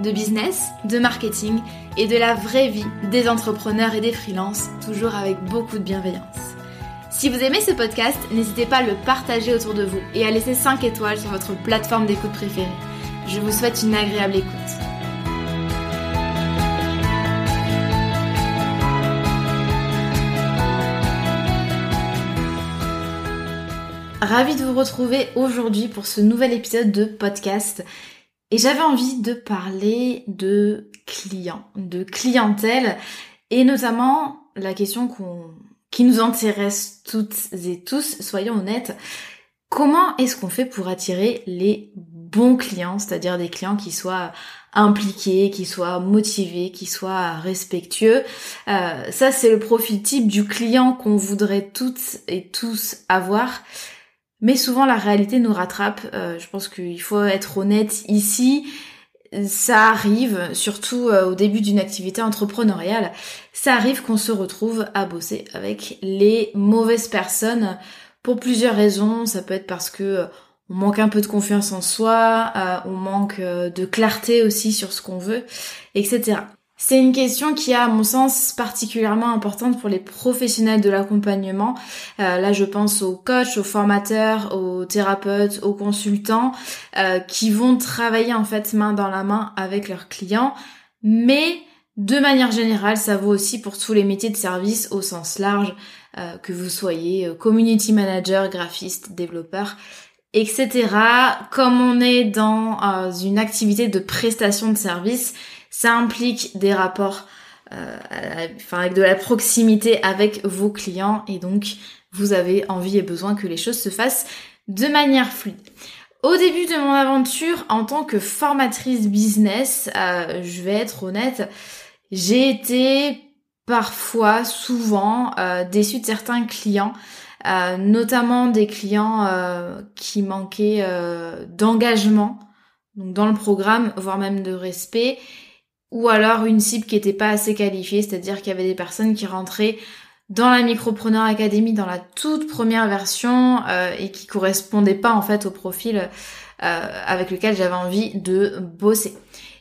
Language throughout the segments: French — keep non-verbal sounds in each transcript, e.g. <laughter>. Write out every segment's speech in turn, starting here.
de business, de marketing et de la vraie vie des entrepreneurs et des freelances, toujours avec beaucoup de bienveillance. Si vous aimez ce podcast, n'hésitez pas à le partager autour de vous et à laisser 5 étoiles sur votre plateforme d'écoute préférée. Je vous souhaite une agréable écoute. Ravi de vous retrouver aujourd'hui pour ce nouvel épisode de podcast et j'avais envie de parler de clients, de clientèle, et notamment la question qu'on, qui nous intéresse toutes et tous, soyons honnêtes, comment est-ce qu'on fait pour attirer les bons clients, c'est-à-dire des clients qui soient impliqués, qui soient motivés, qui soient respectueux? Euh, ça, c'est le profil type du client qu'on voudrait toutes et tous avoir. Mais souvent la réalité nous rattrape. Euh, je pense qu'il faut être honnête ici. Ça arrive, surtout euh, au début d'une activité entrepreneuriale, ça arrive qu'on se retrouve à bosser avec les mauvaises personnes pour plusieurs raisons. Ça peut être parce que euh, on manque un peu de confiance en soi, on manque de clarté aussi sur ce qu'on veut, etc. C'est une question qui a, à mon sens, particulièrement importante pour les professionnels de l'accompagnement. Euh, là, je pense aux coachs, aux formateurs, aux thérapeutes, aux consultants, euh, qui vont travailler en fait main dans la main avec leurs clients. Mais de manière générale, ça vaut aussi pour tous les métiers de service au sens large, euh, que vous soyez community manager, graphiste, développeur, etc. Comme on est dans une activité de prestation de service, ça implique des rapports euh, enfin avec de la proximité avec vos clients et donc vous avez envie et besoin que les choses se fassent de manière fluide. Au début de mon aventure en tant que formatrice business, euh, je vais être honnête, j'ai été parfois, souvent euh, déçue de certains clients, euh, notamment des clients qui manquaient d'engagement donc dans le programme, voire même de respect, ou alors une cible qui n'était pas assez qualifiée, c'est-à-dire qu'il y avait des personnes qui rentraient dans la Micropreneur Academy dans la toute première version euh, et qui correspondaient pas en fait au profil euh, avec lequel j'avais envie de bosser.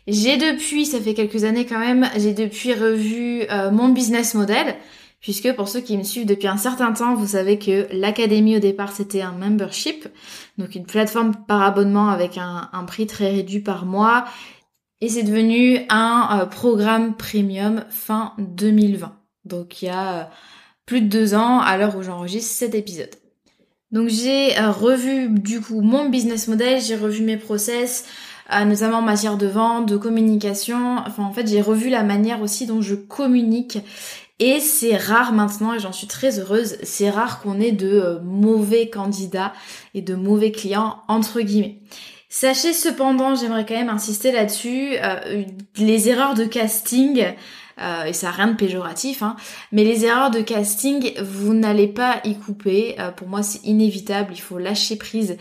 J'ai depuis, ça fait quelques années quand même, j'ai depuis revu euh, mon business model, puisque pour ceux qui me suivent depuis un certain temps, vous savez que l'académie au départ c'était un membership, donc une plateforme par abonnement avec un prix très réduit par mois et c'est devenu un euh, programme premium fin 2020. Donc il y a euh, plus de deux ans à l'heure où j'enregistre cet épisode. Donc j'ai euh, revu du coup mon business model, j'ai revu mes process, notamment en matière de vente, de communication. Enfin en fait j'ai revu la manière aussi dont je communique. Et c'est rare maintenant, et j'en suis très heureuse, c'est rare qu'on ait de mauvais candidats et de mauvais clients entre guillemets. Sachez cependant, j'aimerais quand même insister là-dessus, euh, les erreurs de casting, euh, et ça n'a rien de péjoratif, hein, mais les erreurs de casting, vous n'allez pas y couper. Euh, pour moi, c'est inévitable, il faut lâcher prise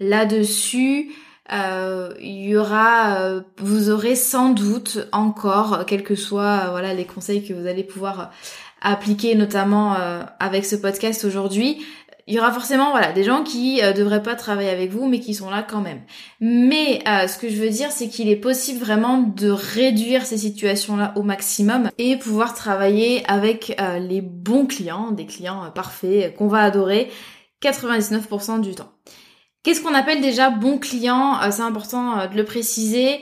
là-dessus. Il y aura, vous aurez sans doute encore, quels que soient voilà les conseils que vous allez pouvoir appliquer, notamment avec ce podcast aujourd'hui, il y aura forcément voilà des gens qui euh, devraient pas travailler avec vous mais qui sont là quand même. Mais euh, ce que je veux dire c'est qu'il est possible vraiment de réduire ces situations là au maximum et pouvoir travailler avec euh, les bons clients, des clients parfaits qu'on va adorer 99% du temps. Qu'est-ce qu'on appelle déjà bon client C'est important de le préciser.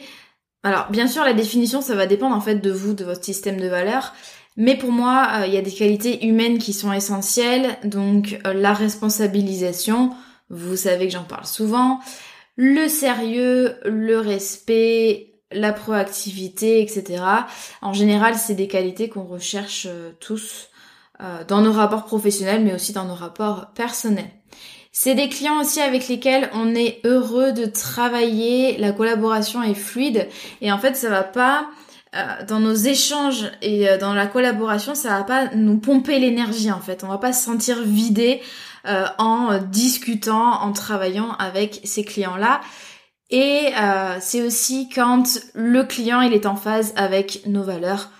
Alors bien sûr la définition ça va dépendre en fait de vous, de votre système de valeurs. Mais pour moi, euh, il y a des qualités humaines qui sont essentielles, donc euh, la responsabilisation, vous savez que j'en parle souvent, le sérieux, le respect, la proactivité, etc. En général, c'est des qualités qu'on recherche euh, tous dans nos rapports professionnels, mais aussi dans nos rapports personnels. C'est des clients aussi avec lesquels on est heureux de travailler, la collaboration est fluide et en fait ça va pas euh, dans nos échanges et euh, dans la collaboration, ça va pas nous pomper l'énergie en fait. On va pas se sentir vidé euh, en discutant, en travaillant avec ces clients-là. Et c'est aussi quand le client il est en phase avec nos valeurs,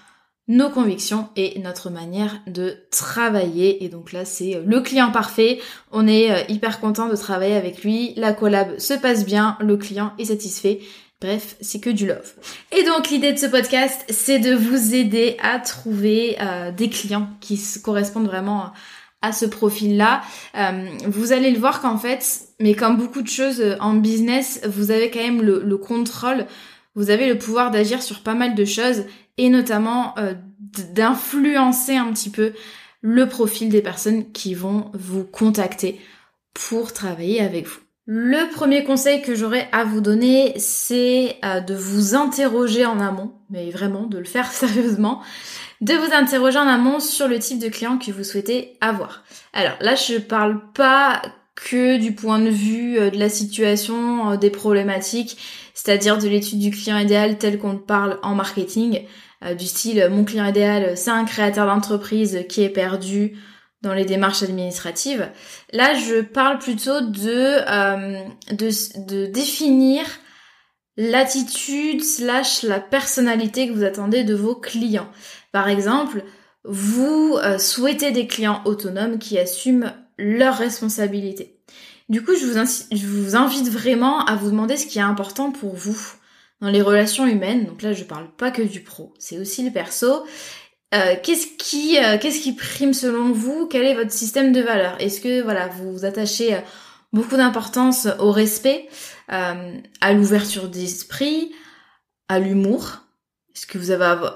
nos convictions et notre manière de travailler. Et donc là, c'est le client parfait. On est hyper content de travailler avec lui. La collab se passe bien, le client est satisfait. Bref, c'est que du love. Et donc l'idée de ce podcast, c'est de vous aider à trouver euh, des clients qui correspondent vraiment à ce profil-là. Euh, vous allez le voir qu'en fait, mais comme beaucoup de choses en business, vous avez quand même le, contrôle, vous avez le pouvoir d'agir sur pas mal de choses et notamment euh, d'influencer un petit peu le profil des personnes qui vont vous contacter pour travailler avec vous. Le premier conseil que j'aurais à vous donner, c'est euh, de vous interroger en amont, mais vraiment de le faire <laughs> sérieusement, de vous interroger en amont sur le type de client que vous souhaitez avoir. Alors là, je parle pas que du point de vue euh, de la situation, des problématiques, c'est-à-dire de l'étude du client idéal tel qu'on parle en marketing, du style mon client idéal, c'est un créateur d'entreprise qui est perdu, dans les démarches administratives. Là, je parle plutôt de, euh, de, définir l'attitude slash la personnalité que vous attendez de vos clients. Par exemple, vous euh, souhaitez des clients autonomes qui assument leurs responsabilités. Du coup, je vous, invite vraiment à vous demander ce qui est important pour vous dans les relations humaines. Donc là, je parle pas que du pro, c'est aussi le perso. Euh, qu'est-ce qui euh, qu'est-ce qui prime selon vous? Quel est votre système de valeurs? Est-ce que voilà vous, vous attachez euh, beaucoup d'importance au respect, à l'ouverture d'esprit, à l'humour?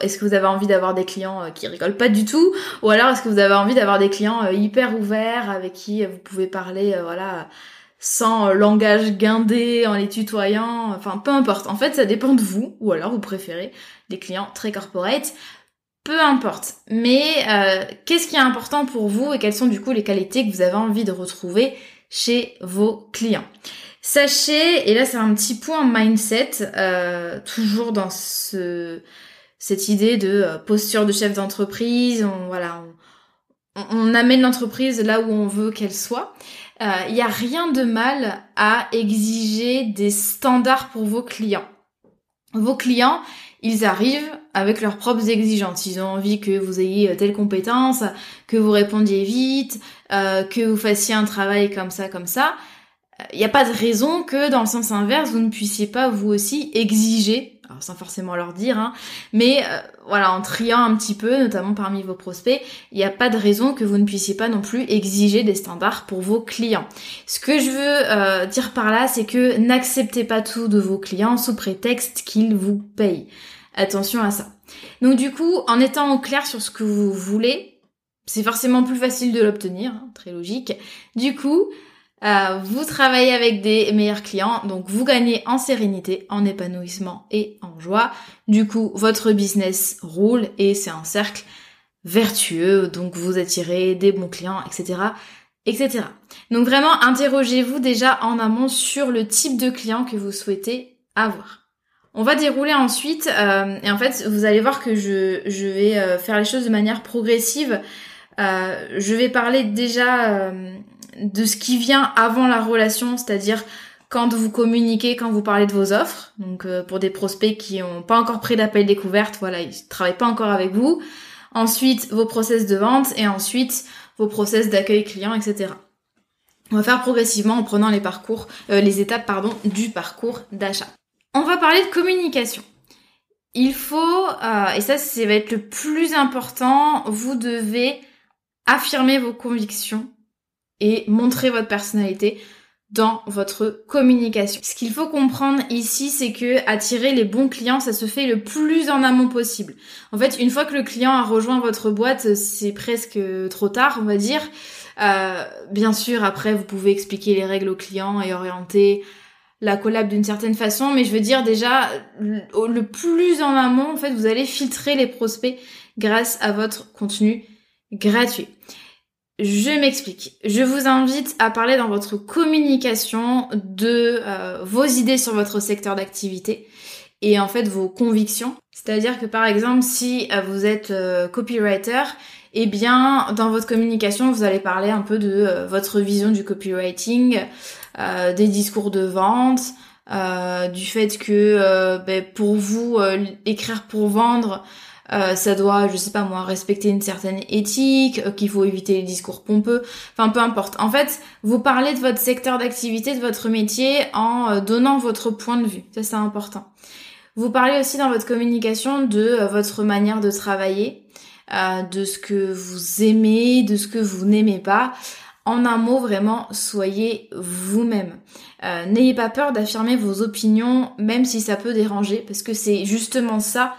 Est-ce que vous avez envie d'avoir des clients qui rigolent pas du tout? Ou alors est-ce que vous avez envie d'avoir des clients hyper ouverts avec qui vous pouvez parler voilà sans langage guindé en les tutoyant, enfin peu importe. En fait, ça dépend de vous ou alors vous préférez des clients très corporate peu importe. Mais euh, qu'est-ce qui est important pour vous et quelles sont du coup les qualités que vous avez envie de retrouver chez vos clients? Sachez, et là c'est un petit point mindset, euh, toujours dans ce, cette idée de euh, posture de chef d'entreprise, on, voilà, on, amène l'entreprise là où on veut qu'elle soit. Il n'y a rien de mal à exiger des standards pour vos clients. Vos clients, ils arrivent avec leurs propres exigences. Ils ont envie que vous ayez telle compétence, que vous répondiez vite, euh, que vous fassiez un travail comme ça, comme ça. Il n'y a pas de raison que dans le sens inverse, vous ne puissiez pas vous aussi exiger, sans forcément leur dire, hein, mais euh, voilà, en triant un petit peu, notamment parmi vos prospects, il n'y a pas de raison que vous ne puissiez pas non plus exiger des standards pour vos clients. Ce que je veux euh, dire par là, c'est que n'acceptez pas tout de vos clients sous prétexte qu'ils vous payent. Attention à ça. Donc du coup, en étant au clair sur ce que vous voulez, c'est forcément plus facile de l'obtenir, hein, très logique. Du coup, euh, vous travaillez avec des meilleurs clients, donc vous gagnez en sérénité, en épanouissement et en joie. Du coup, votre business roule et c'est un cercle vertueux, donc vous attirez des bons clients, etc. etc. Donc vraiment, interrogez-vous déjà en amont sur le type de client que vous souhaitez avoir. On va dérouler ensuite, euh, et en fait, vous allez voir que je, je vais euh, faire les choses de manière progressive. Euh, je vais parler déjà de ce qui vient avant la relation, c'est-à-dire quand vous communiquez, quand vous parlez de vos offres. Donc pour des prospects qui n'ont pas encore pris d'appel découverte, voilà, ils ne travaillent pas encore avec vous. Ensuite, vos process de vente et ensuite vos process d'accueil client, etc. On va faire progressivement en prenant les parcours, les étapes pardon, du parcours d'achat. On va parler de communication. Il faut, euh, et ça, ça va être le plus important, vous devez affirmer vos convictions et montrer votre personnalité dans votre communication. Ce qu'il faut comprendre ici, c'est que attirer les bons clients, ça se fait le plus en amont possible. En fait, une fois que le client a rejoint votre boîte, c'est presque trop tard, on va dire. Euh, bien sûr, après, vous pouvez expliquer les règles au client et orienter la collab d'une certaine façon, mais je veux dire déjà, le plus en amont, en fait, vous allez filtrer les prospects grâce à votre contenu gratuit. Je m'explique. Je vous invite à parler dans votre communication de euh, vos idées sur votre secteur d'activité et en fait vos convictions. C'est-à-dire que par exemple, si euh, vous êtes euh, copywriter, eh bien dans votre communication, vous allez parler un peu de votre vision du copywriting, des discours de vente, du fait que ben, pour vous écrire pour vendre, euh, ça doit, je sais pas moi, respecter une certaine éthique, euh, qu'il faut éviter les discours pompeux, enfin peu importe. En fait, vous parlez de votre secteur d'activité, de votre métier en euh, donnant votre point de vue. Ça c'est important. Vous parlez aussi dans votre communication de votre manière de travailler, de ce que vous aimez, de ce que vous n'aimez pas. En un mot, vraiment, soyez vous-même. N'ayez pas peur d'affirmer vos opinions, même si ça peut déranger, parce que c'est justement ça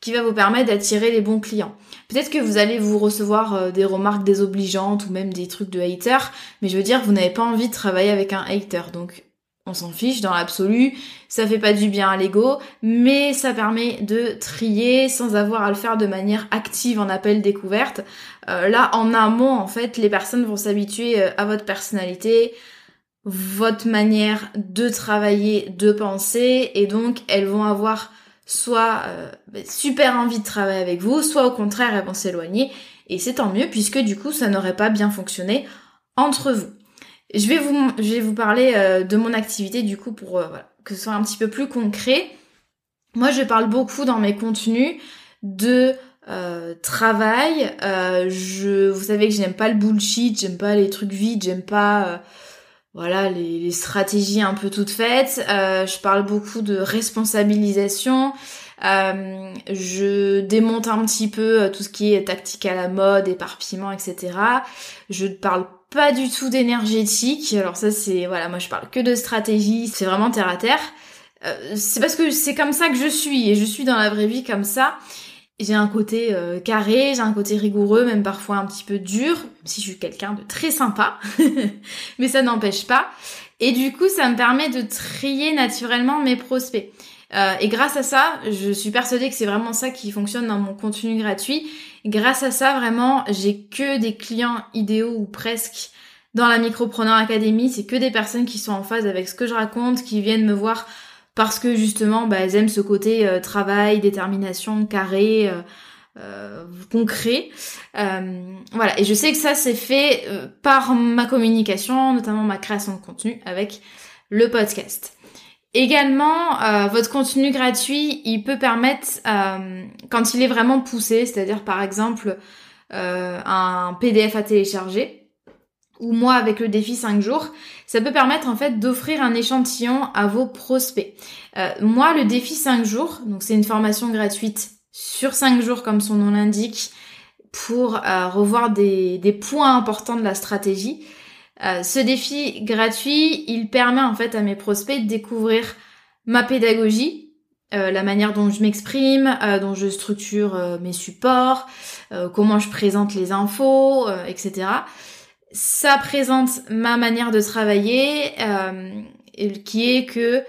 qui va vous permettre d'attirer les bons clients. Peut-être que vous allez vous recevoir euh, des remarques désobligeantes ou même des trucs de hater, mais je veux dire, vous n'avez pas envie de travailler avec un hater, donc on s'en fiche dans l'absolu, ça fait pas du bien à l'ego, mais ça permet de trier sans avoir à le faire de manière active en appel découverte. Euh, là, en amont, en fait, les personnes vont s'habituer euh, à votre personnalité, votre manière de travailler, de penser, et donc elles vont avoir soit euh, bah, super envie de travailler avec vous, soit au contraire elles vont s'éloigner. Et c'est tant mieux puisque du coup ça n'aurait pas bien fonctionné entre vous. Je vais vous, je vais vous parler euh, de mon activité du coup pour euh, que ce soit un petit peu plus concret. Moi je parle beaucoup dans mes contenus de travail. je, vous savez que j'aime pas le bullshit, j'aime pas les trucs vides, j'aime pas voilà les, stratégies un peu toutes faites. Euh, je parle beaucoup de responsabilisation. Euh, je démonte un petit peu euh, tout ce qui est tactique à la mode, éparpillement, etc. Je ne parle pas du tout d'énergétique. Alors ça c'est voilà, moi je parle que de stratégie. C'est vraiment terre à terre. c'est parce que c'est comme ça que je suis et je suis dans la vraie vie comme ça. J'ai un côté euh, carré, j'ai un côté rigoureux, même parfois un petit peu dur, si je suis quelqu'un de très sympa, <laughs> mais ça n'empêche pas. Et du coup, ça me permet de trier naturellement mes prospects. Euh, et grâce à ça, je suis persuadée que c'est vraiment ça qui fonctionne dans mon contenu gratuit. grâce à ça, vraiment, j'ai que des clients idéaux ou presque dans la Micropreneur Academy. C'est que des personnes qui sont en phase avec ce que je raconte, qui viennent me voir parce que justement bah, elles aiment ce côté euh, travail, détermination, carré, euh, euh, concret. voilà, et je sais que ça c'est fait par ma communication, notamment ma création de contenu avec le podcast. Également, votre contenu gratuit, il peut permettre, quand il est vraiment poussé, c'est-à-dire par exemple un PDF à télécharger, ou moi avec le défi 5 jours, ça peut permettre en fait d'offrir un échantillon à vos prospects. Euh, moi, le défi 5 jours, donc c'est une formation gratuite sur 5 jours comme son nom l'indique, pour euh, revoir des, des, points importants de la stratégie. Euh, ce défi gratuit, il permet en fait à mes prospects de découvrir ma pédagogie, la manière dont je m'exprime, dont je structure mes supports, comment je présente les infos, etc ça présente ma manière de travailler, euh, qui est que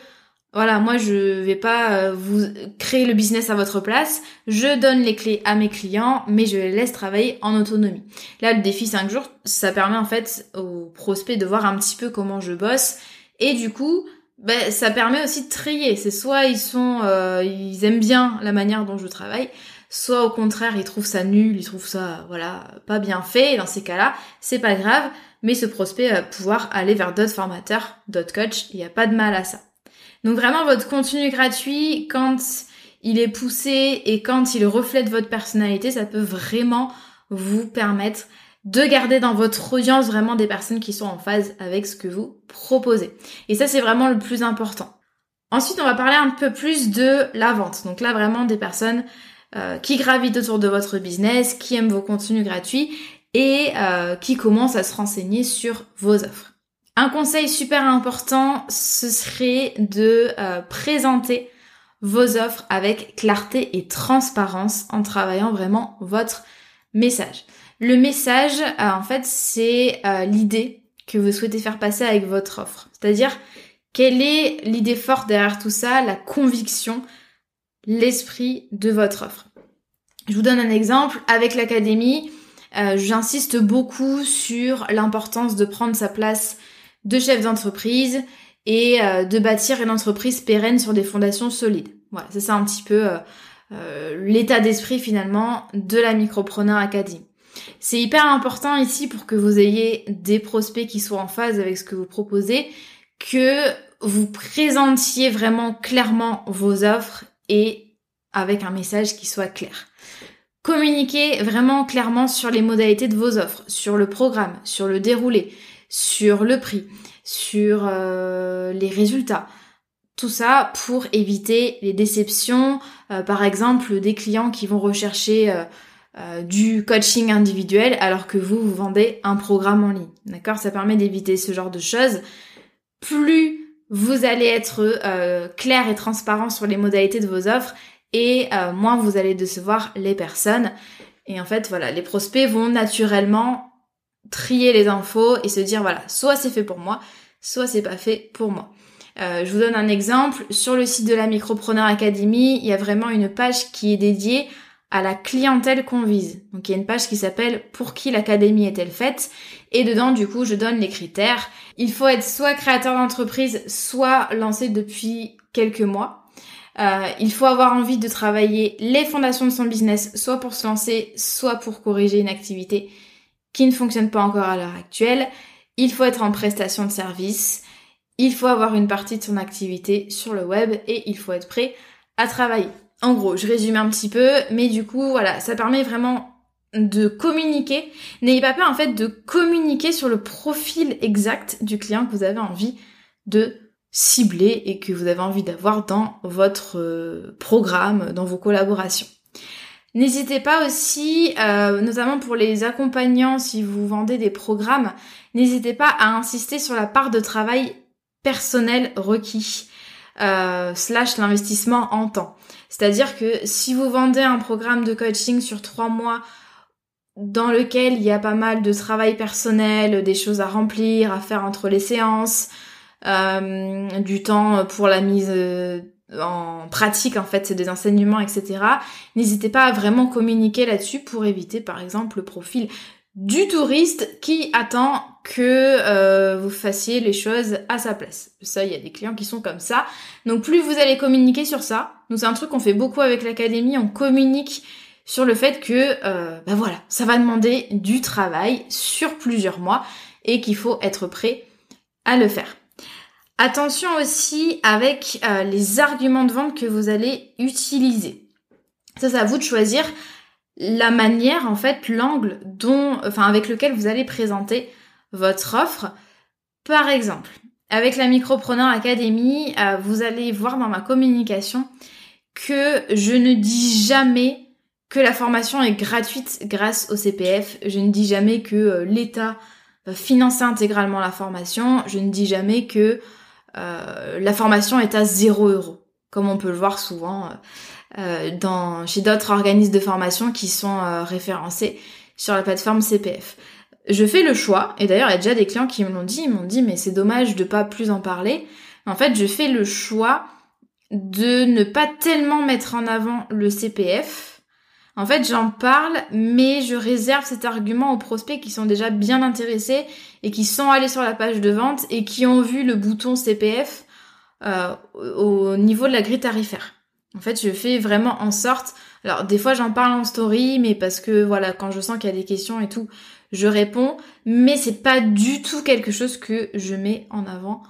voilà, moi je vais pas euh, vous créer le business à votre place, je donne les clés à mes clients, mais je les laisse travailler en autonomie. Là, le défi 5 jours, ça permet en fait aux prospects de voir un petit peu comment je bosse, et du coup, ben, ça permet aussi de trier. C'est soit ils sont, euh, ils aiment bien la manière dont je travaille, soit au contraire ils trouvent ça nul, ils trouvent ça voilà pas bien fait, dans ces cas-là, c'est pas grave, mais ce prospect va pouvoir aller vers d'autres formateurs, d'autres coachs, il n'y a pas de mal à ça. Donc vraiment votre contenu gratuit, quand il est poussé et quand il reflète votre personnalité, ça peut vraiment vous permettre de garder dans votre audience vraiment des personnes qui sont en phase avec ce que vous proposez. Et ça, c'est vraiment le plus important. Ensuite, on va parler un peu plus de la vente. Donc là, vraiment des personnes euh, qui gravitent autour de votre business, qui aiment vos contenus gratuits et euh, qui commencent à se renseigner sur vos offres. Un conseil super important, ce serait de euh, présenter vos offres avec clarté et transparence en travaillant vraiment votre message. Le message, euh, en fait, c'est euh, l'idée que vous souhaitez faire passer avec votre offre. C'est-à-dire, quelle est l'idée forte derrière tout ça, la conviction, l'esprit de votre offre? Je vous donne un exemple. Avec l'académie, euh, j'insiste beaucoup sur l'importance de prendre sa place de chef d'entreprise et de bâtir une entreprise pérenne sur des fondations solides. Voilà, c'est ça un petit peu l'état d'esprit finalement de la Micropreneur Academy. C'est hyper important ici pour que vous ayez des prospects qui soient en phase avec ce que vous proposez, que vous présentiez vraiment clairement vos offres et avec un message qui soit clair. Communiquez vraiment clairement sur les modalités de vos offres, sur le programme, sur le déroulé, sur le prix, sur euh, les résultats. Tout ça pour éviter les déceptions, euh, par exemple des clients qui vont rechercher euh, euh, du coaching individuel alors que vous, vous vendez un programme en ligne. D'accord? Ça permet d'éviter ce genre de choses. Plus vous allez être euh, clair et transparent sur les modalités de vos offres et euh, moins vous allez décevoir les personnes. Et en fait, voilà, les prospects vont naturellement trier les infos et se dire, voilà, soit c'est fait pour moi, soit c'est pas fait pour moi. je vous donne un exemple. Sur le site de la Micropreneur Academy, il y a vraiment une page qui est dédiée à la clientèle qu'on vise. Donc il y a une page qui s'appelle Pour qui l'académie est-elle faite? Et dedans, du coup, je donne les critères. Il faut être soit créateur d'entreprise, soit lancé depuis quelques mois. Euh, il faut avoir envie de travailler les fondations de son business, soit pour se lancer, soit pour corriger une activité qui ne fonctionne pas encore à l'heure actuelle. Il faut être en prestation de service. Il faut avoir une partie de son activité sur le web et il faut être prêt à travailler. En gros, je résume un petit peu, mais du coup, voilà, ça permet vraiment de communiquer. N'ayez pas peur en fait de communiquer sur le profil exact du client que vous avez envie de cibler et que vous avez envie d'avoir dans votre euh, programme, dans vos collaborations. N'hésitez pas aussi, euh, notamment pour les accompagnants, si vous vendez des programmes, n'hésitez pas à insister sur la part de travail personnel requis, euh, slash l'investissement en temps. C'est-à-dire que si vous vendez un programme de coaching sur trois mois dans lequel il y a pas mal de travail personnel, des choses à remplir, à faire entre les séances, euh, du temps pour la mise euh, en pratique en fait, des enseignements, etc. N'hésitez pas à vraiment communiquer là-dessus pour éviter par exemple le profil du touriste qui attend que euh, vous fassiez les choses à sa place. Ça, il y a des clients qui sont comme ça. Donc plus vous allez communiquer sur ça, nous c'est un truc qu'on fait beaucoup avec l'académie, on communique sur le fait que, euh, ben voilà, ça va demander du travail sur plusieurs mois et qu'il faut être prêt à le faire. Attention aussi avec euh, les arguments de vente que vous allez utiliser. Ça, c'est à vous de choisir la manière, en fait, l'angle dont, enfin, avec lequel vous allez présenter votre offre. Par exemple, avec la Micropreneur Academy, euh, vous allez voir dans ma communication que je ne dis jamais que la formation est gratuite grâce au CPF. Je ne dis jamais que euh, l'État va financer intégralement la formation. Je ne dis jamais que euh, la formation est à 0 euros, comme on peut le voir souvent chez d'autres organismes de formation qui sont référencés sur la plateforme CPF je fais le choix, et d'ailleurs il y a déjà des clients qui me l'ont dit, ils m'ont dit mais c'est dommage de pas plus en parler. En fait, je fais le choix de ne pas tellement mettre en avant le CPF. En fait, j'en parle, mais je réserve cet argument aux prospects qui sont déjà bien intéressés et qui sont allés sur la page de vente et qui ont vu le bouton CPF euh, au niveau de la grille tarifaire. En fait, je fais vraiment en sorte. Alors, des fois, j'en parle en story, mais parce que voilà, quand je sens qu'il y a des questions et tout, je réponds, mais c'est pas du tout quelque chose que je mets en avant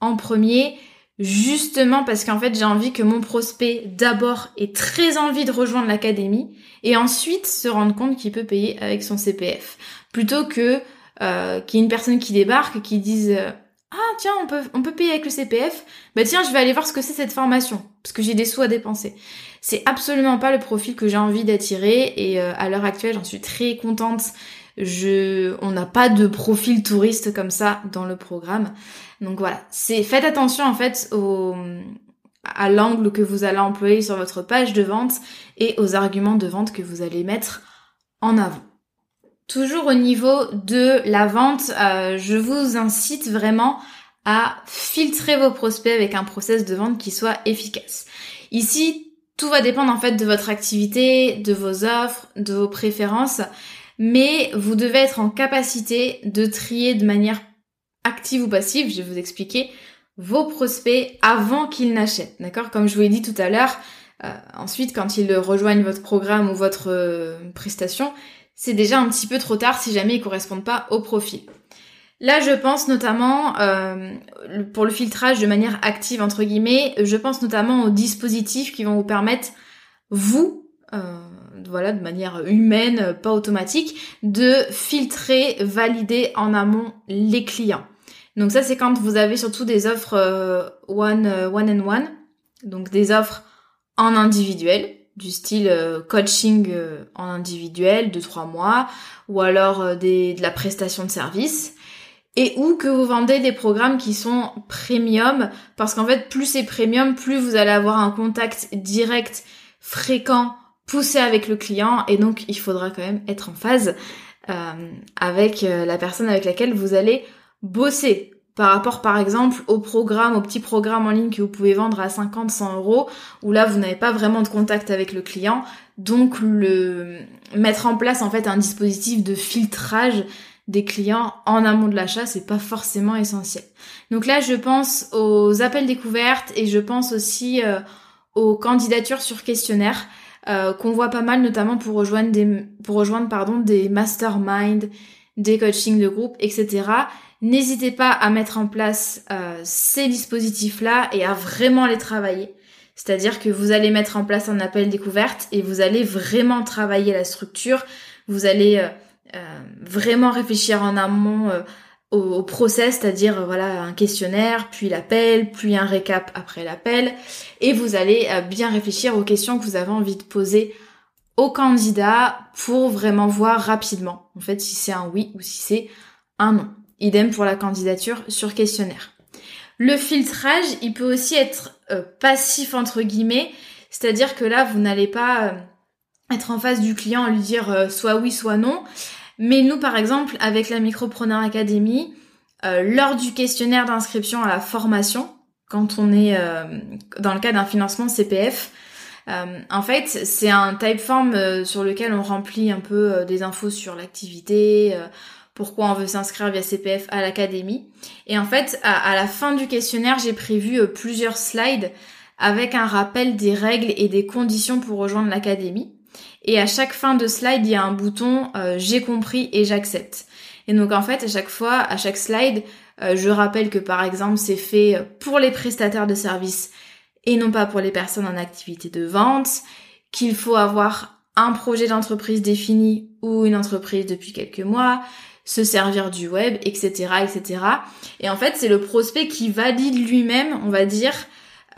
en premier, justement parce qu'en fait j'ai envie que mon prospect d'abord ait très envie de rejoindre l'académie et ensuite se rendre compte qu'il peut payer avec son CPF, plutôt que euh, qu'il y ait une personne qui débarque et qui dise euh, ah tiens on peut on peut payer avec le CPF, bah tiens je vais aller voir ce que c'est cette formation. Parce que j'ai des sous à dépenser. C'est absolument pas le profil que j'ai envie d'attirer et euh, à l'heure actuelle j'en suis très contente on n'a pas de profil touriste comme ça dans le programme. Donc voilà, c'est faites attention en fait à l'angle que vous allez employer sur votre page de vente et aux arguments de vente que vous allez mettre en avant. Toujours au niveau de la vente, euh, je vous incite vraiment à filtrer vos prospects avec un process de vente qui soit efficace. Ici, tout va dépendre en fait de votre activité, de vos offres, de vos préférences, mais vous devez être en capacité de trier de manière active ou passive, je vais vous expliquer, vos prospects avant qu'ils n'achètent. D'accord? Comme je vous l'ai dit tout à l'heure, euh, ensuite quand ils rejoignent votre programme ou votre euh, prestation, c'est déjà un petit peu trop tard si jamais ils correspondent pas au profil. Là, je pense notamment, euh, pour le filtrage de manière active, entre guillemets, je pense notamment aux dispositifs qui vont vous permettre, vous, voilà, de manière humaine, pas automatique, de filtrer, valider en amont les clients. Donc ça, c'est quand vous avez surtout des offres euh, one, euh, one and one, donc des offres en individuel, du style euh, coaching en individuel de trois mois, ou alors de la prestation de service, et ou que vous vendez des programmes qui sont premium, parce qu'en fait, plus c'est premium, plus vous allez avoir un contact direct, fréquent, poussé avec le client, et donc il faudra quand même être en phase avec la personne avec laquelle vous allez bosser par rapport par exemple au programme, au petit programme en ligne que vous pouvez vendre à 50, 100 euros, où là vous n'avez pas vraiment de contact avec le client. Donc le mettre en place en fait un dispositif de filtrage des clients en amont de l'achat, c'est pas forcément essentiel. Donc là je pense aux appels découvertes et je pense aussi euh, aux candidatures sur questionnaire. Euh, qu'on voit pas mal notamment pour rejoindre des pour rejoindre pardon des masterminds, des coachings de groupe, etc. N'hésitez pas à mettre en place euh, ces dispositifs-là et à vraiment les travailler. C'est-à-dire que vous allez mettre en place un appel découverte et vous allez vraiment travailler la structure. Vous allez vraiment réfléchir en amont au, au, process, c'est-à-dire voilà un questionnaire, puis l'appel, puis un récap après l'appel, et vous allez bien réfléchir aux questions que vous avez envie de poser au candidat pour vraiment voir rapidement en fait si c'est un oui ou si c'est un non. Idem pour la candidature sur questionnaire. Le filtrage, il peut aussi être euh, passif entre guillemets, c'est-à-dire que là, vous n'allez pas euh, être en face du client et lui dire euh, soit oui, soit non. Mais nous, par exemple, avec la Micropreneur Academy, lors du questionnaire d'inscription à la formation, quand on est dans le cas d'un financement CPF, en fait, c'est un typeform sur lequel on remplit un peu des infos sur l'activité, pourquoi on veut s'inscrire via CPF à l'académie. Et en fait, à, la fin du questionnaire, j'ai prévu euh, plusieurs slides avec un rappel des règles et des conditions pour rejoindre l'académie. Et à chaque fin de slide, il y a un bouton euh, j'ai compris et j'accepte. Et donc en fait, à chaque fois, à chaque slide, euh, je rappelle que par exemple, c'est fait pour les prestataires de services et non pas pour les personnes en activité de vente, qu'il faut avoir un projet d'entreprise défini ou une entreprise depuis quelques mois, se servir du web, etc., etc. Et en fait, c'est le prospect qui valide lui-même, on va dire,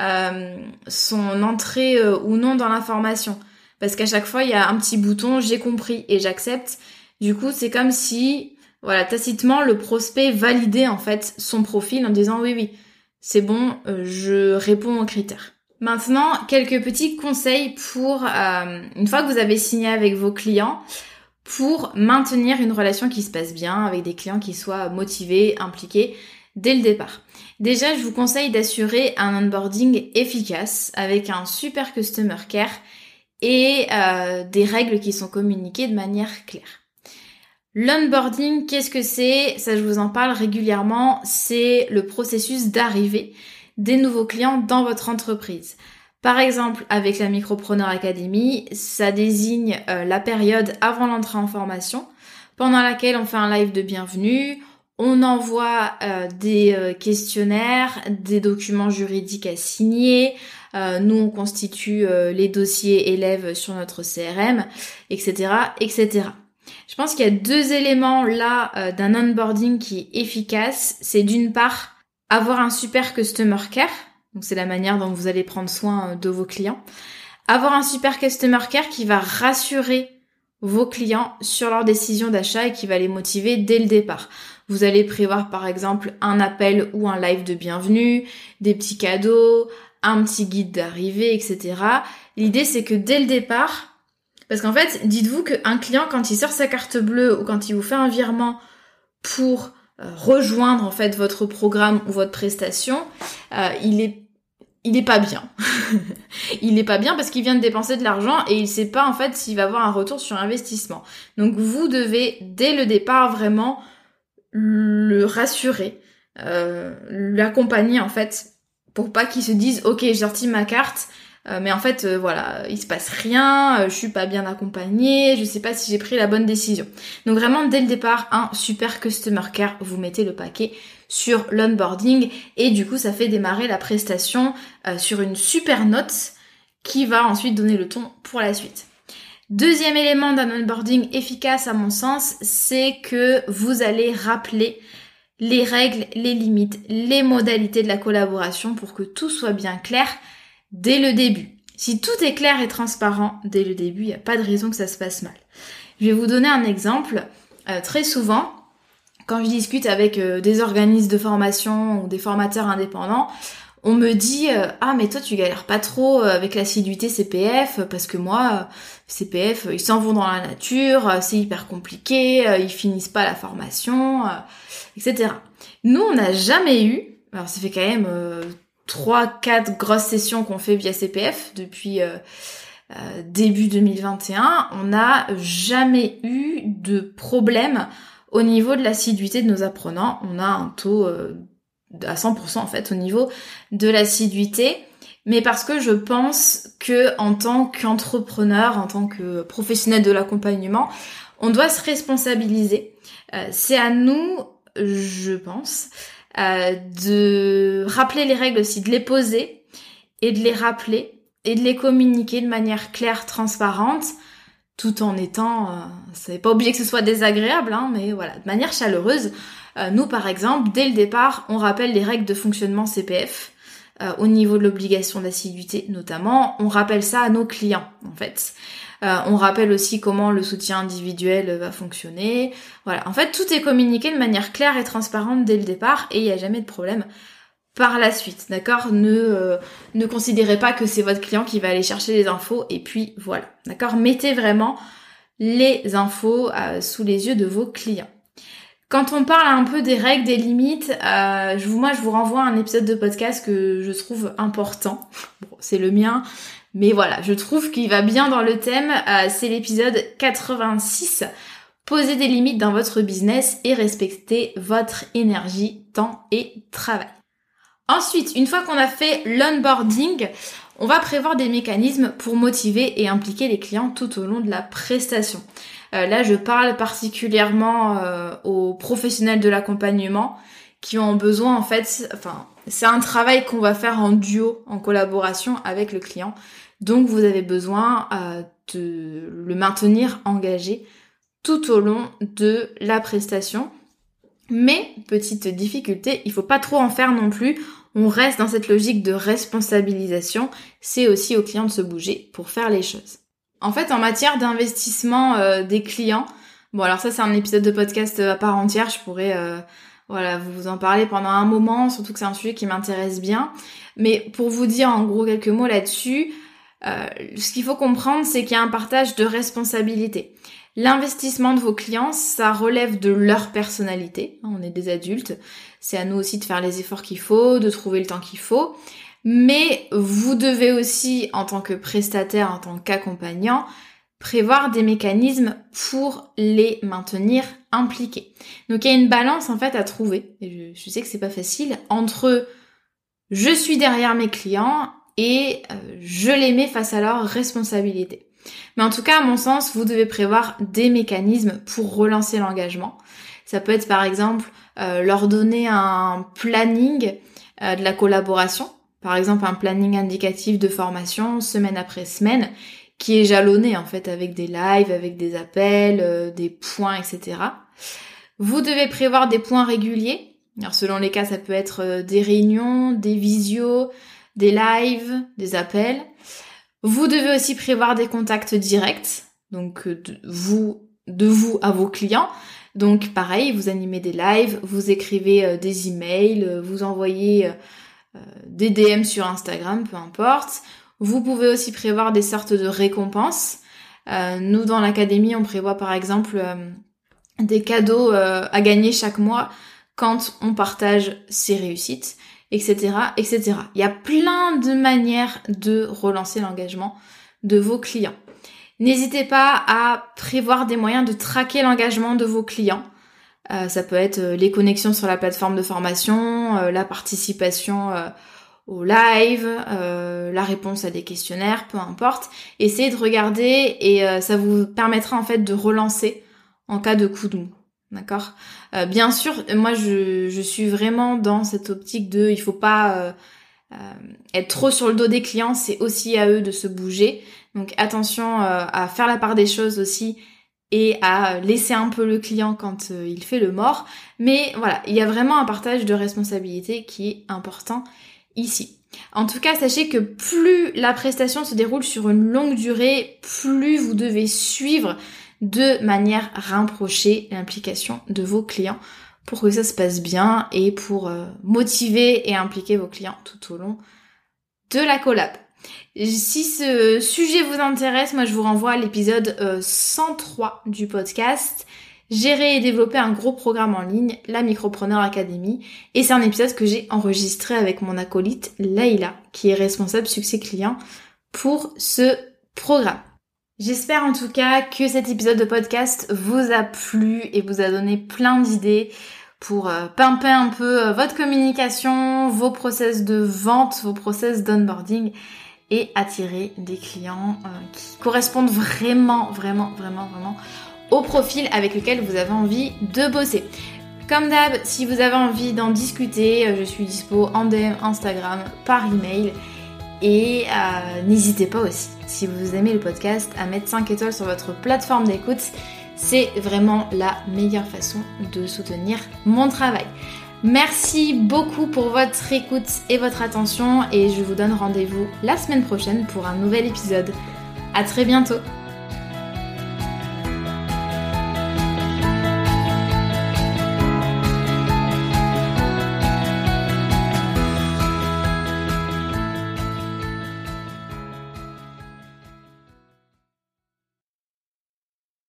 euh, son entrée ou non dans l'information. Parce qu'à chaque fois, il y a un petit bouton j'ai compris et j'accepte. Du coup, c'est comme si, voilà, tacitement, le prospect validait en fait son profil en disant oui, oui, c'est bon, euh, je réponds aux critères. Maintenant, quelques petits conseils pour, une fois que vous avez signé avec vos clients, pour maintenir une relation qui se passe bien avec des clients qui soient motivés, impliqués dès le départ. Déjà, je vous conseille d'assurer un onboarding efficace avec un super customer care et euh, des règles qui sont communiquées de manière claire. L'onboarding, qu'est-ce que c'est? Ça, je vous en parle régulièrement. C'est le processus d'arrivée des nouveaux clients dans votre entreprise. Par exemple, avec la Micropreneur Academy, ça désigne euh, la période avant l'entrée en formation, pendant laquelle on fait un live de bienvenue, on envoie euh, des questionnaires, des documents juridiques à signer, nous on constitue les dossiers élèves sur notre CRM, etc., etc. Je pense qu'il y a deux éléments là d'un onboarding qui est efficace. C'est d'une part avoir un super customer care, donc c'est la manière dont vous allez prendre soin euh, de vos clients. Avoir un super customer care qui va rassurer vos clients sur leur décision d'achat et qui va les motiver dès le départ. Vous allez prévoir par exemple un appel ou un live de bienvenue, des petits cadeaux, un petit guide d'arrivée, etc. L'idée c'est que dès le départ, parce qu'en fait, dites-vous qu'un client quand il sort sa carte bleue ou quand il vous fait un virement pour euh, rejoindre en fait votre programme ou votre prestation, euh, il est il est pas bien. <laughs> il est pas bien parce qu'il vient de dépenser de l'argent et il sait pas en fait s'il va avoir un retour sur investissement. Donc vous devez dès le départ vraiment le rassurer, euh, l'accompagner en fait pour pas qu'il se dise ok j'ai sorti ma carte euh, mais en fait euh, voilà il se passe rien, je suis pas bien accompagnée, je sais pas si j'ai pris la bonne décision. Donc vraiment dès le départ un super customer care, vous mettez le paquet sur l'onboarding et du coup ça fait démarrer la prestation euh, sur une super note qui va ensuite donner le ton pour la suite. Deuxième élément d'un onboarding efficace à mon sens, c'est que vous allez rappeler les règles, les limites, les modalités de la collaboration pour que tout soit bien clair dès le début. Si tout est clair et transparent dès le début, il n'y a pas de raison que ça se passe mal. Je vais vous donner un exemple. Euh, très souvent, quand je discute avec euh, des organismes de formation ou des formateurs indépendants, on me dit euh, ah mais toi tu galères pas trop avec l'assiduité CPF parce que moi CPF ils s'en vont dans la nature, c'est hyper compliqué, ils finissent pas la formation, etc. Nous on n'a jamais eu, alors ça fait quand même trois quatre grosses sessions qu'on fait via CPF depuis début 2021, on n'a jamais eu de problème au niveau de l'assiduité de nos apprenants, on a un taux euh, à 100% en fait au niveau de l'assiduité. Mais parce que je pense que en tant qu'entrepreneur, en tant que professionnel de l'accompagnement, on doit se responsabiliser. Euh, c'est à nous, je pense, euh, de rappeler les règles aussi, de les poser et de les rappeler et de les communiquer de manière claire, transparente, tout en étant, euh, c'est pas obligé que ce soit désagréable, hein, mais voilà, de manière chaleureuse. Euh, nous, par exemple, dès le départ, on rappelle les règles de fonctionnement CPF euh, au niveau de l'obligation d'assiduité, notamment. On rappelle ça à nos clients, en fait. On rappelle aussi comment le soutien individuel va fonctionner. Voilà, en fait, tout est communiqué de manière claire et transparente dès le départ, et il n'y a jamais de problème par la suite, d'accord? Ne euh, ne considérez pas que c'est votre client qui va aller chercher les infos et puis voilà, d'accord? Mettez vraiment les infos euh, sous les yeux de vos clients. Quand on parle un peu des règles, des limites, euh, je vous, moi je vous renvoie à un épisode de podcast que je trouve important. C'est le mien, mais voilà, je trouve qu'il va bien dans le thème. c'est l'épisode 86. Posez des limites dans votre business et respectez votre énergie, temps et travail. Ensuite, une fois qu'on a fait l'onboarding, on va prévoir des mécanismes pour motiver et impliquer les clients tout au long de la prestation. Euh, là, je parle particulièrement euh, aux professionnels de l'accompagnement qui ont besoin, en fait, enfin, c'est un travail qu'on va faire en duo, en collaboration avec le client. Donc, vous avez besoin euh, de le maintenir engagé tout au long de la prestation. Mais, petite difficulté, il faut pas trop en faire non plus on reste dans cette logique de responsabilisation, c'est aussi au client de se bouger pour faire les choses. En fait, en matière d'investissement euh, des clients, bon alors ça c'est un épisode de podcast euh, à part entière, je pourrais voilà vous en parler pendant un moment, surtout que c'est un sujet qui m'intéresse bien. Mais pour vous dire en gros quelques mots là-dessus, ce qu'il faut comprendre, c'est qu'il y a un partage de responsabilité. L'investissement de vos clients, ça relève de leur personnalité. On est des adultes. C'est à nous aussi de faire les efforts qu'il faut, de trouver le temps qu'il faut. Mais vous devez aussi, en tant que prestataire, en tant qu'accompagnant, prévoir des mécanismes pour les maintenir impliqués. Donc il y a une balance en fait à trouver. Et je, sais que c'est pas facile entre je suis derrière mes clients et euh, je les mets face à leurs responsabilités. Mais en tout cas, à mon sens, vous devez prévoir des mécanismes pour relancer l'engagement. Ça peut être par exemple euh, leur donner un planning euh, de la collaboration, par exemple un planning indicatif de formation semaine après semaine, qui est jalonné en fait avec des lives, avec des appels, euh, des points, etc. Vous devez prévoir des points réguliers. Alors selon les cas, ça peut être des réunions, des visios, des lives, des appels. Vous devez aussi prévoir des contacts directs, donc de vous, de vous à vos clients. Donc pareil, vous animez des lives, vous écrivez des emails, vous envoyez des DM sur Instagram, peu importe. Vous pouvez aussi prévoir des sortes de récompenses. nous dans l'académie, on prévoit par exemple des cadeaux à gagner chaque mois quand on partage ses réussites etc., etc. Il y a plein de manières de relancer l'engagement de vos clients. N'hésitez pas à prévoir des moyens de traquer l'engagement de vos clients. Euh, ça peut être euh, les connexions sur la plateforme de formation, euh, la participation au live, la réponse à des questionnaires, peu importe. Essayez de regarder et ça vous permettra en fait de relancer en cas de coup de mou. D'accord? Euh, Bien sûr, moi je, je, suis vraiment dans cette optique de il faut pas euh, euh, être trop sur le dos des clients, c'est aussi à eux de se bouger. Donc attention à faire la part des choses aussi et à laisser un peu le client quand il fait le mort. Mais voilà, il y a vraiment un partage de responsabilité qui est important En tout cas, sachez que plus la prestation se déroule sur une longue durée, plus vous devez suivre de manière rapprocher l'implication de vos clients pour que ça se passe bien et pour euh, motiver et impliquer vos clients tout au long de la collab. Si ce sujet vous intéresse, moi je vous renvoie à l'épisode 103 euh, du podcast. Gérer et développer un gros programme en ligne, la Micropreneur Academy. Et c'est un épisode que j'ai enregistré avec mon acolyte Leïla, qui est responsable succès client pour ce programme. J'espère en tout cas que cet épisode de podcast vous a plu et vous a donné plein d'idées pour euh, pimper un peu euh, votre communication, vos process de vente, vos process d'onboarding et attirer des clients euh, qui correspondent vraiment, vraiment, vraiment, vraiment au profil avec lequel vous avez envie de bosser. Comme d'hab, si vous avez envie d'en discuter, je suis dispo en DM Instagram, par email. Et euh, n'hésitez pas aussi, si vous aimez le podcast, à mettre 5 étoiles sur votre plateforme d'écoute. C'est vraiment la meilleure façon de soutenir mon travail. Merci beaucoup pour votre écoute et votre attention et je vous donne rendez-vous la semaine prochaine pour un nouvel épisode. À très bientôt